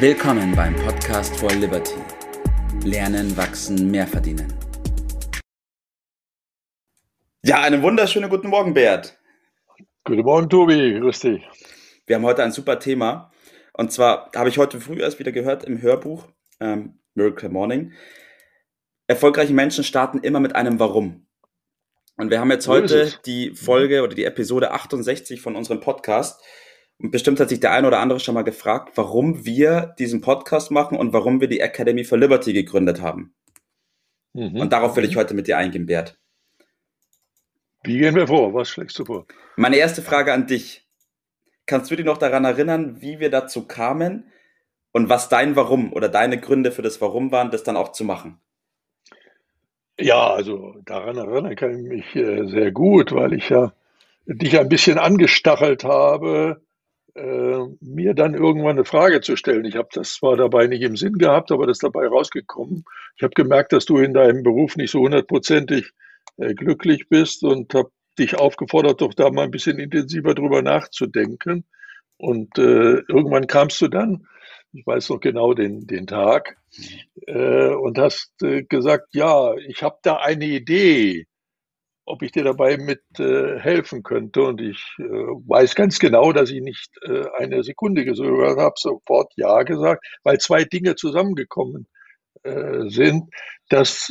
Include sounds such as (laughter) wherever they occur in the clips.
Willkommen beim Podcast for Liberty. Lernen, wachsen, mehr verdienen. Ja, einen wunderschönen guten Morgen, Bert. Guten Morgen, Tobi. Grüß dich. Wir haben heute ein super Thema. Und zwar habe ich heute früh erst wieder gehört im Hörbuch ähm, Miracle Morning. Erfolgreiche Menschen starten immer mit einem Warum. Und wir haben jetzt heute die Folge oder die Episode 68 von unserem Podcast. Und bestimmt hat sich der eine oder andere schon mal gefragt, warum wir diesen Podcast machen und warum wir die Academy for Liberty gegründet haben. Mhm. Und darauf will ich heute mit dir eingehen, Bert. Wie gehen wir vor? Was schlägst du vor? Meine erste Frage an dich. Kannst du dich noch daran erinnern, wie wir dazu kamen und was dein Warum oder deine Gründe für das Warum waren, das dann auch zu machen? Ja, also daran erinnern kann ich mich äh, sehr gut, weil ich ja dich ein bisschen angestachelt habe, äh, mir dann irgendwann eine Frage zu stellen. Ich habe das zwar dabei nicht im Sinn gehabt, aber das dabei rausgekommen. Ich habe gemerkt, dass du in deinem Beruf nicht so hundertprozentig äh, glücklich bist und habe dich aufgefordert, doch da mal ein bisschen intensiver drüber nachzudenken. Und äh, irgendwann kamst du dann ich weiß noch genau den, den Tag, äh, und hast äh, gesagt, ja, ich habe da eine Idee, ob ich dir dabei mit äh, helfen könnte. Und ich äh, weiß ganz genau, dass ich nicht äh, eine Sekunde gezögert habe, sofort Ja gesagt, weil zwei Dinge zusammengekommen äh, sind, dass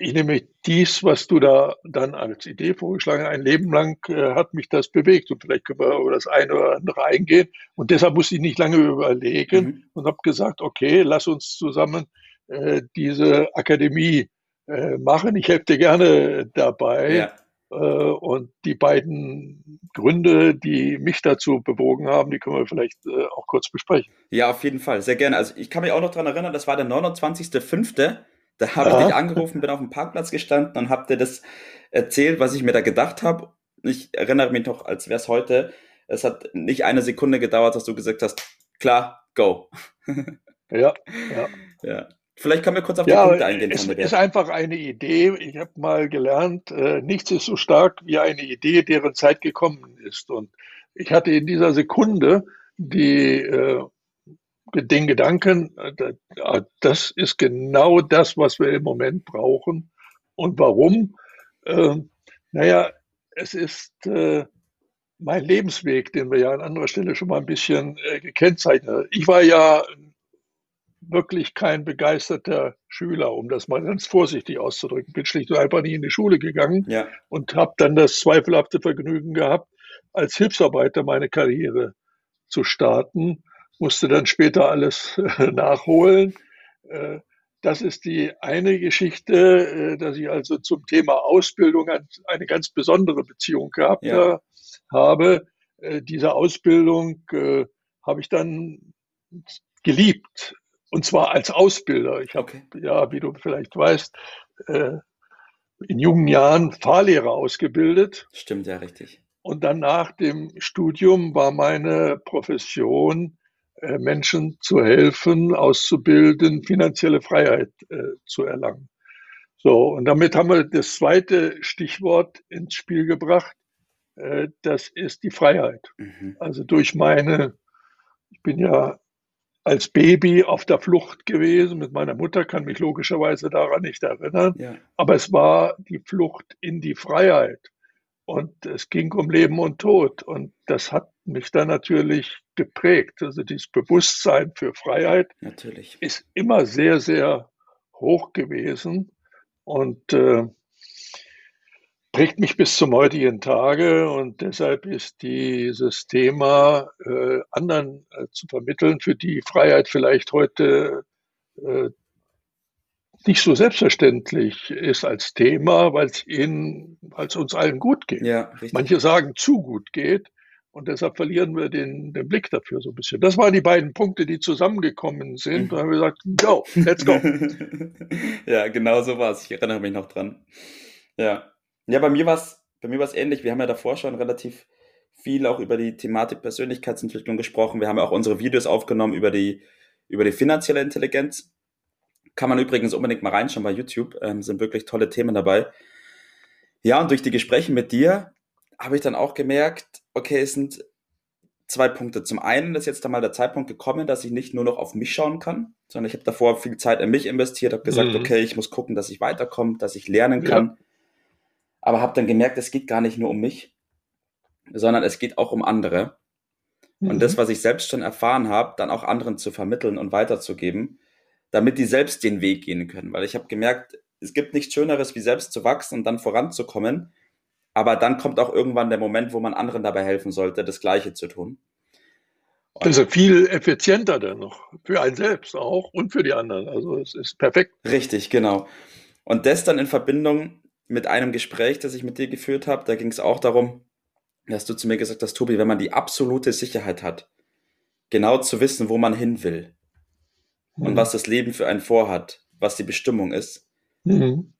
ich nehme dies, was du da dann als Idee vorgeschlagen hast, ein Leben lang äh, hat mich das bewegt und vielleicht können wir über das eine oder andere eingehen. Und deshalb musste ich nicht lange überlegen mhm. und habe gesagt, okay, lass uns zusammen äh, diese Akademie äh, machen. Ich helfe dir gerne dabei. Ja. Äh, und die beiden Gründe, die mich dazu bewogen haben, die können wir vielleicht äh, auch kurz besprechen. Ja, auf jeden Fall, sehr gerne. Also ich kann mich auch noch daran erinnern, das war der 29.05. Da habe ich dich angerufen, bin auf dem Parkplatz gestanden und habe dir das erzählt, was ich mir da gedacht habe. Ich erinnere mich noch, als wäre es heute. Es hat nicht eine Sekunde gedauert, dass du gesagt hast, klar, go. (laughs) ja, ja. ja. Vielleicht können wir kurz auf die ja, Punkte eingehen. Es ist einfach eine Idee. Ich habe mal gelernt, äh, nichts ist so stark wie eine Idee, deren Zeit gekommen ist. Und ich hatte in dieser Sekunde die äh, den Gedanken, äh, das ist genau das, was wir im Moment brauchen. Und warum? Ähm, naja, es ist äh, mein Lebensweg, den wir ja an anderer Stelle schon mal ein bisschen äh, gekennzeichnet haben. Ich war ja wirklich kein begeisterter Schüler, um das mal ganz vorsichtig auszudrücken. Bin schlicht und einfach nie in die Schule gegangen ja. und habe dann das zweifelhafte Vergnügen gehabt, als Hilfsarbeiter meine Karriere zu starten musste dann später alles äh, (laughs) nachholen. Äh, das ist die eine Geschichte, äh, dass ich also zum Thema Ausbildung eine ganz besondere Beziehung gehabt ja. habe. Diese Ausbildung habe ich dann geliebt. Und zwar als Ausbilder. Ich habe, okay. ja, wie du vielleicht weißt, in jungen Jahren Fahrlehrer ausgebildet. Stimmt ja richtig. Und dann nach dem Studium war meine Profession äh, Menschen zu helfen, auszubilden, finanzielle Freiheit äh, zu erlangen. So, und damit haben wir das zweite Stichwort ins Spiel gebracht. Äh, das ist die Freiheit. Mhm. Also durch meine, ich bin ja als Baby auf der Flucht gewesen mit meiner Mutter, kann mich logischerweise daran nicht erinnern. Ja. Aber es war die Flucht in die Freiheit. Und es ging um Leben und Tod. Und das hat mich dann natürlich geprägt. Also dieses Bewusstsein für Freiheit natürlich. ist immer sehr, sehr hoch gewesen und äh, prägt mich bis zum heutigen Tage. Und deshalb ist dieses Thema äh, anderen äh, zu vermitteln, für die Freiheit vielleicht heute äh, nicht so selbstverständlich ist als Thema, weil es ihnen, weil es uns allen gut geht. Ja, Manche sagen zu gut geht. Und deshalb verlieren wir den, den Blick dafür so ein bisschen. Das waren die beiden Punkte, die zusammengekommen sind. Mhm. Da haben wir gesagt, go, let's go. (laughs) ja, genau so war es. Ich erinnere mich noch dran. Ja. Ja, bei mir war es bei mir ähnlich. Wir haben ja davor schon relativ viel auch über die Thematik Persönlichkeitsentwicklung gesprochen. Wir haben ja auch unsere Videos aufgenommen über die, über die finanzielle Intelligenz. Kann man übrigens unbedingt mal reinschauen bei YouTube, ähm, sind wirklich tolle Themen dabei. Ja, und durch die Gespräche mit dir habe ich dann auch gemerkt, okay, es sind zwei Punkte. Zum einen ist jetzt einmal der Zeitpunkt gekommen, dass ich nicht nur noch auf mich schauen kann, sondern ich habe davor viel Zeit in mich investiert, habe gesagt, mhm. okay, ich muss gucken, dass ich weiterkomme, dass ich lernen kann. Ja. Aber habe dann gemerkt, es geht gar nicht nur um mich, sondern es geht auch um andere. Mhm. Und das, was ich selbst schon erfahren habe, dann auch anderen zu vermitteln und weiterzugeben, damit die selbst den Weg gehen können. Weil ich habe gemerkt, es gibt nichts Schöneres, wie selbst zu wachsen und dann voranzukommen. Aber dann kommt auch irgendwann der Moment, wo man anderen dabei helfen sollte, das Gleiche zu tun. Und ist viel effizienter dann noch. Für einen selbst auch und für die anderen. Also es ist perfekt. Richtig, genau. Und das dann in Verbindung mit einem Gespräch, das ich mit dir geführt habe, da ging es auch darum, dass du zu mir gesagt hast, Tobi, wenn man die absolute Sicherheit hat, genau zu wissen, wo man hin will mhm. und was das Leben für einen vorhat, was die Bestimmung ist, mhm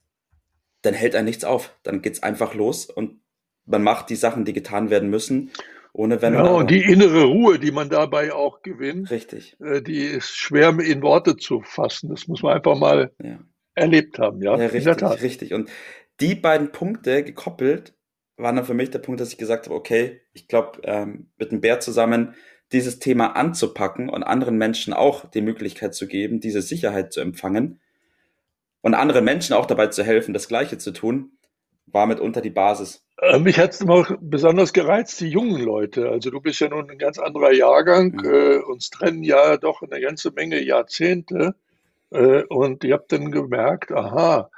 dann hält er nichts auf. Dann geht's einfach los und man macht die Sachen, die getan werden müssen, ohne wenn Ja, und die innere Ruhe, die man dabei auch gewinnt, richtig. Äh, die ist schwer in Worte zu fassen. Das muss man einfach mal ja. erlebt haben, ja. ja richtig, richtig. Und die beiden Punkte gekoppelt waren dann für mich der Punkt, dass ich gesagt habe, okay, ich glaube, ähm, mit dem Bär zusammen dieses Thema anzupacken und anderen Menschen auch die Möglichkeit zu geben, diese Sicherheit zu empfangen, und anderen Menschen auch dabei zu helfen, das Gleiche zu tun, war mitunter die Basis. Äh, mich hat es immer besonders gereizt, die jungen Leute. Also du bist ja nun ein ganz anderer Jahrgang. Mhm. Äh, uns trennen ja doch eine ganze Menge Jahrzehnte. Äh, und ihr habt dann gemerkt, aha,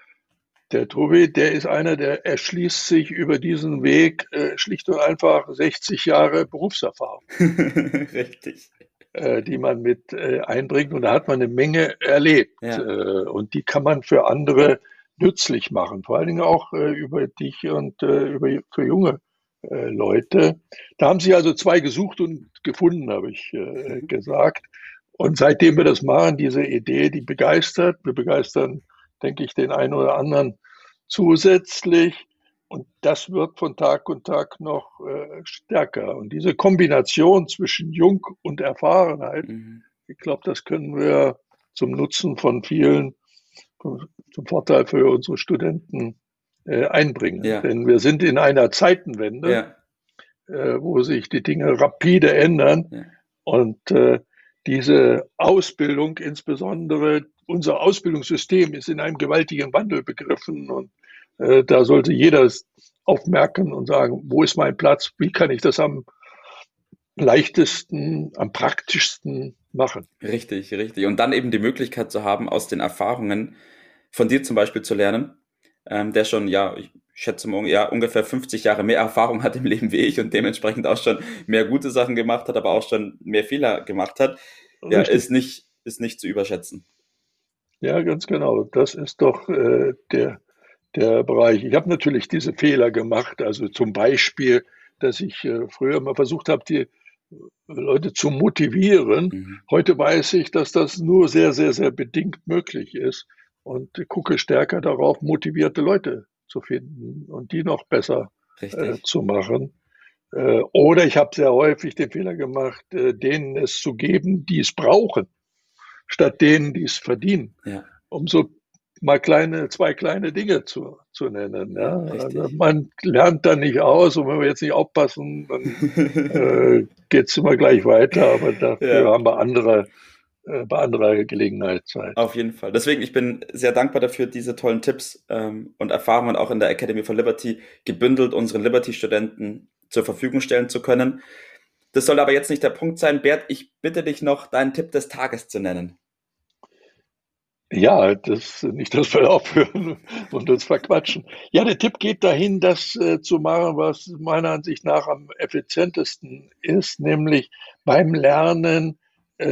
der Tobi, der ist einer, der erschließt sich über diesen Weg äh, schlicht und einfach 60 Jahre Berufserfahrung. (laughs) Richtig äh, die man mit äh, einbringt. Und da hat man eine Menge erlebt. Ja. Äh, und die kann man für andere nützlich machen, vor allen Dingen auch äh, über dich und äh, über, für junge Leute. Da haben sich also zwei gesucht und gefunden, habe ich mhm. gesagt. Und seitdem wir das machen, diese Idee, die begeistert. Wir begeistern, denke ich, den einen oder anderen zusätzlich. Und das wird von Tag und Tag noch äh, stärker. Und diese Kombination zwischen Jung und Erfahrenheit, mhm. ich glaube, das können wir zum Nutzen von vielen, zum Vorteil für unsere Studenten äh, einbringen. Ja. Denn wir sind in einer Zeitenwende, ja. äh, wo sich die Dinge rapide ändern. Ja. Und äh, diese Ausbildung, insbesondere unser Ausbildungssystem, ist in einem gewaltigen Wandel begriffen. Und äh, da sollte jeder aufmerken und sagen, wo ist mein Platz? Wie kann ich das am leichtesten, am praktischsten machen? Richtig, richtig. Und dann eben die Möglichkeit zu haben, aus den Erfahrungen von dir zum Beispiel zu lernen, ähm, der schon, ja, ich schätze mal, ja, ungefähr 50 Jahre mehr Erfahrung hat im Leben wie ich und dementsprechend auch schon mehr gute Sachen gemacht hat, aber auch schon mehr Fehler gemacht hat, ja, ist nicht, ist nicht zu überschätzen. Ja, ganz genau. Das ist doch äh, der, der Bereich. Ich habe natürlich diese Fehler gemacht, also zum Beispiel, dass ich äh, früher mal versucht habe, die Leute zu motivieren. Mhm. Heute weiß ich, dass das nur sehr, sehr, sehr bedingt möglich ist und gucke stärker darauf, motivierte Leute zu finden und die noch besser äh, zu machen. Äh, oder ich habe sehr häufig den Fehler gemacht, äh, denen es zu geben, die es brauchen, statt denen, die es verdienen. Ja. Umso mal kleine, zwei kleine Dinge zu, zu nennen. Ja? Also man lernt da nicht aus und wenn wir jetzt nicht aufpassen, dann (laughs) äh, geht es immer gleich weiter, aber dafür ja. haben wir andere bei anderer Gelegenheit Zeit. Auf jeden Fall. Deswegen, ich bin sehr dankbar dafür, diese tollen Tipps ähm, und Erfahrungen auch in der Academy for Liberty gebündelt unseren Liberty-Studenten zur Verfügung stellen zu können. Das soll aber jetzt nicht der Punkt sein. Bert, ich bitte dich noch, deinen Tipp des Tages zu nennen. Ja, das, nicht, dass wir (laughs) aufhören und uns verquatschen. Ja, der Tipp geht dahin, das äh, zu machen, was meiner Ansicht nach am effizientesten ist, nämlich beim Lernen äh,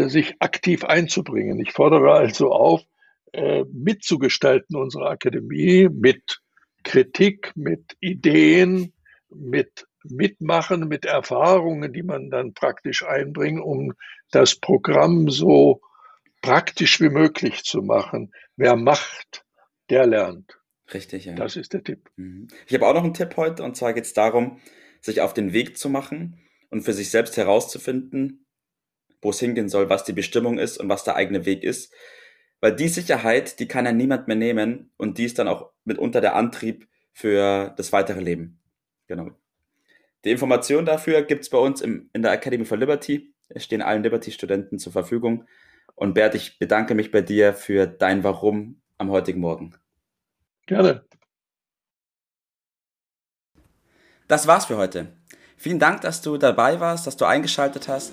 sich aktiv einzubringen. Ich fordere also auf, äh, mitzugestalten unsere Akademie mit Kritik, mit Ideen, mit Mitmachen, mit Erfahrungen, die man dann praktisch einbringt, um das Programm so praktisch wie möglich zu machen. Wer macht, der lernt. Richtig, ja. Das ist der Tipp. Mhm. Ich habe auch noch einen Tipp heute und zwar geht es darum, sich auf den Weg zu machen und für sich selbst herauszufinden, wo es hingehen soll, was die Bestimmung ist und was der eigene Weg ist. Weil die Sicherheit, die kann ja niemand mehr nehmen und die ist dann auch mitunter der Antrieb für das weitere Leben. Genau. Die Informationen dafür gibt es bei uns im, in der Academy for Liberty. Es stehen allen Liberty-Studenten zur Verfügung. Und Bert, ich bedanke mich bei dir für dein Warum am heutigen Morgen. Gerne. Das war's für heute. Vielen Dank, dass du dabei warst, dass du eingeschaltet hast